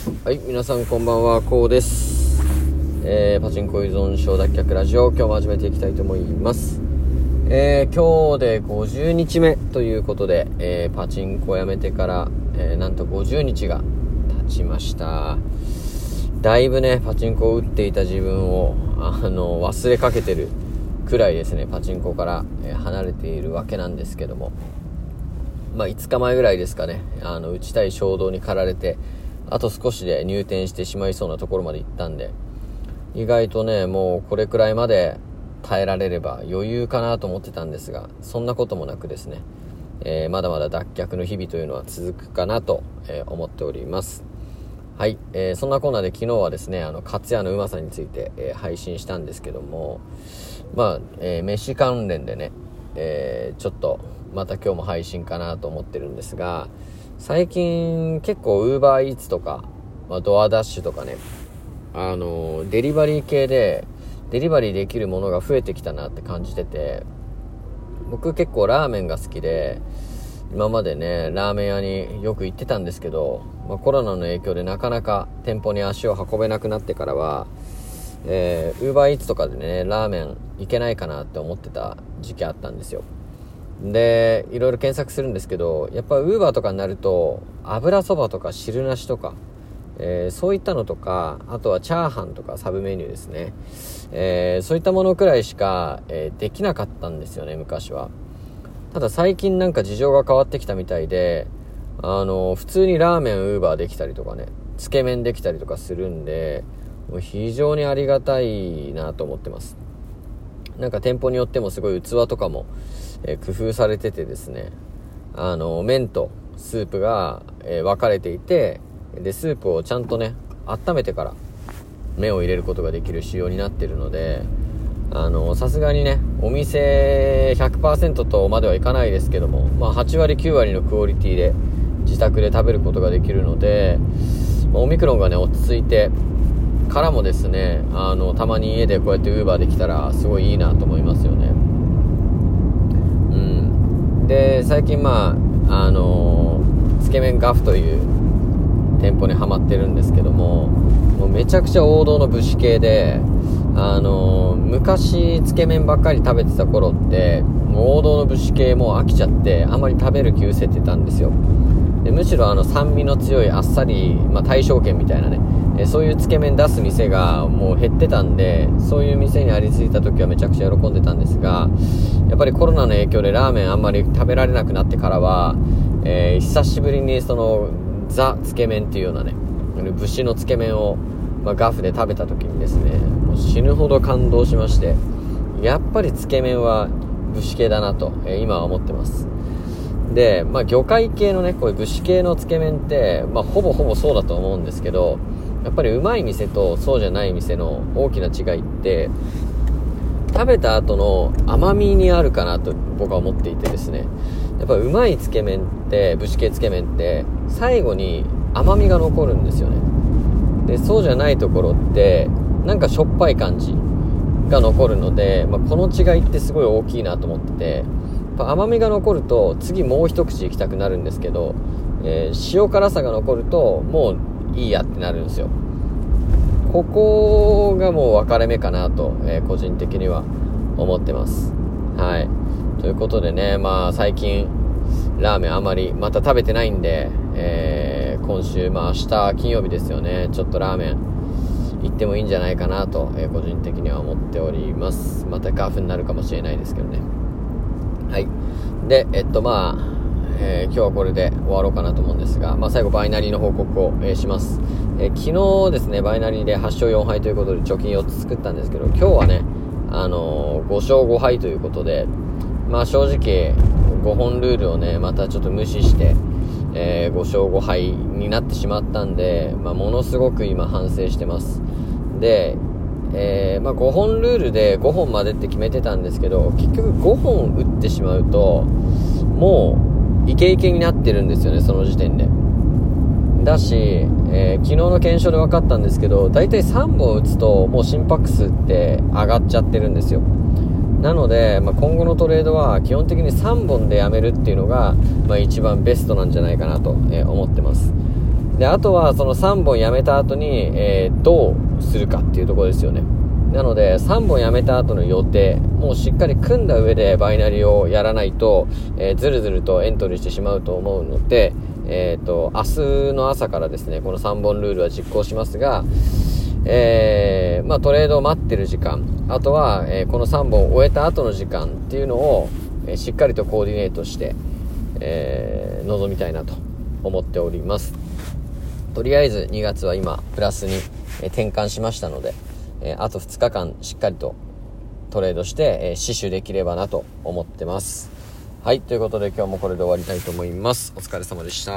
はい、皆さんこんばんは、こうです。えー、パチンコ依存症脱却ラジオ、今日も始めていきたいと思います。えー、今日で50日目ということで、えー、パチンコをやめてから、え、なんと50日が経ちました。だいぶね、パチンコを打っていた自分を、あの、忘れかけてるくらいですね、パチンコから、え離れているわけなんですけども。まあ、5日前ぐらいですかね、あの、打ちたい衝動に駆られて、あと少しで入店してしまいそうなところまで行ったんで、意外とね、もうこれくらいまで耐えられれば余裕かなと思ってたんですが、そんなこともなくですね、えーまだまだ脱却の日々というのは続くかなと、え思っております。はい、えーそんなコーナーで昨日はですね、あの、カツヤのうまさについて、え配信したんですけども、まあ、えー飯関連でね、えーちょっと、また今日も配信かなと思ってるんですが、最近結構 Uber Eats とか、まあ、ドアダッシュとかね、あのデリバリー系で、デリバリーできるものが増えてきたなって感じてて、僕結構ラーメンが好きで、今までね、ラーメン屋によく行ってたんですけど、まあ、コロナの影響でなかなか店舗に足を運べなくなってからは、えー、Uber Eats とかでね、ラーメン行けないかなって思ってた時期あったんですよ。で、いろいろ検索するんですけど、やっぱ Uber とかになると、油そばとか汁なしとか、えーそういったのとか、あとはチャーハンとかサブメニューですね。えーそういったものくらいしか、えーできなかったんですよね、昔は。ただ最近なんか事情が変わってきたみたいで、あの、普通にラーメンウーバーできたりとかね、つけ麺できたりとかするんで、もう非常にありがたいなと思ってます。なんか店舗によってもすごい器とかも、え工夫されててですね、あの、麺とスープが、え分かれていて、で、スープをちゃんとね、温めてから麺を入れることができる仕様になってるので、あの、さすがにね、お店100%とまではいかないですけども、まあ8割9割のクオリティで自宅で食べることができるので、まオミクロンがね、落ち着いて、からもですね、あの、たまに家でこうやって Uber できたら、すごいいいなと思いますよね。で、最近まあ、あのつけ麺ガフという店舗にはまってるんですけども、もうめちゃくちゃ王道の武士系で、あの昔つけ麺ばっかり食べてた頃って、王道の武士系も飽きちゃって、あんまり食べる気失せてたんですよ。でむしろあの酸味の強いあっさり、まあ、大正圏みたいなね、えそういうつけ麺出す店がもう減ってたんでそういう店にありついた時はめちゃくちゃ喜んでたんですがやっぱりコロナの影響でラーメンあんまり食べられなくなってからは、えー久しぶりにそのザつけ麺っていうようなね武士のつけ麺を、まあ、ガフで食べた時にですねもう死ぬほど感動しましてやっぱりつけ麺は武士系だなと、えー今は思ってます。で、まあ、魚介系のね、こういう武士系のつけ麺って、まあ、ほぼほぼそうだと思うんですけど、やっぱりうまい店とそうじゃない店の大きな違いって、食べた後の甘みにあるかなと僕は思っていてですね、やっぱうまいつけ麺って、武士系つけ麺って、最後に甘みが残るんですよね。で、そうじゃないところって、なんかしょっぱい感じが残るので、まあ、この違いってすごい大きいなと思ってて、ぱ甘みが残ると次もう一口いきたくなるんですけど、えー塩辛さが残るともういいやってなるんですよ。ここがもう分かれ目かなと、えー個人的には思ってます。はい。ということでねまあ最近ラーメンあまりまた食べてないんで、えー今週まあ明日金曜日ですよね。ちょっとラーメン行ってもいいんじゃないかなと、えー個人的には思っております。またガフになるかもしれないですけどね。はい。で、えっと、まあ、えー今日はこれで終わろうかなと思うんですが、まあ、最後、バイナリーの報告を、えーします。えー昨日ですね、バイナリーで8勝4敗ということで貯金4つ作ったんですけど、今日はね、あの5勝5敗ということで、まあ、正直、5本ルールをね、またちょっと無視して、え5勝5敗になってしまったんで、まあ、ものすごく今反省してます。で、えーまあ、5本ルールで5本までって決めてたんですけど結局5本打ってしまうともうイケイケになってるんですよねその時点で。だし、えー昨日の検証で分かったんですけど大体3本打つともう心拍数って上がっちゃってるんですよ。なので、まあ、今後のトレードは基本的に3本でやめるっていうのが、まあ、一番ベストなんじゃないかなと、思ってます。で、あとはその3本やめた後に、えー、どうするかっていうところですよね。なので、3本やめた後の予定、もうしっかり組んだ上でバイナリーをやらないと、えー、ずるずるとエントリーしてしまうと思うので、えっ、ー、と、明日の朝からですね、この3本ルールは実行しますが、えー、まあ、トレードを待ってる時間、あとは、えー、この3本を終えた後の時間っていうのを、え、しっかりとコーディネートして、え臨みたいなと思っております。とりあえず2月は今、プラスに、え転換しましたので、えあと2日間しっかりとトレードして、え死守できればなと思ってます。はい、ということで今日もこれで終わりたいと思います。お疲れ様でした。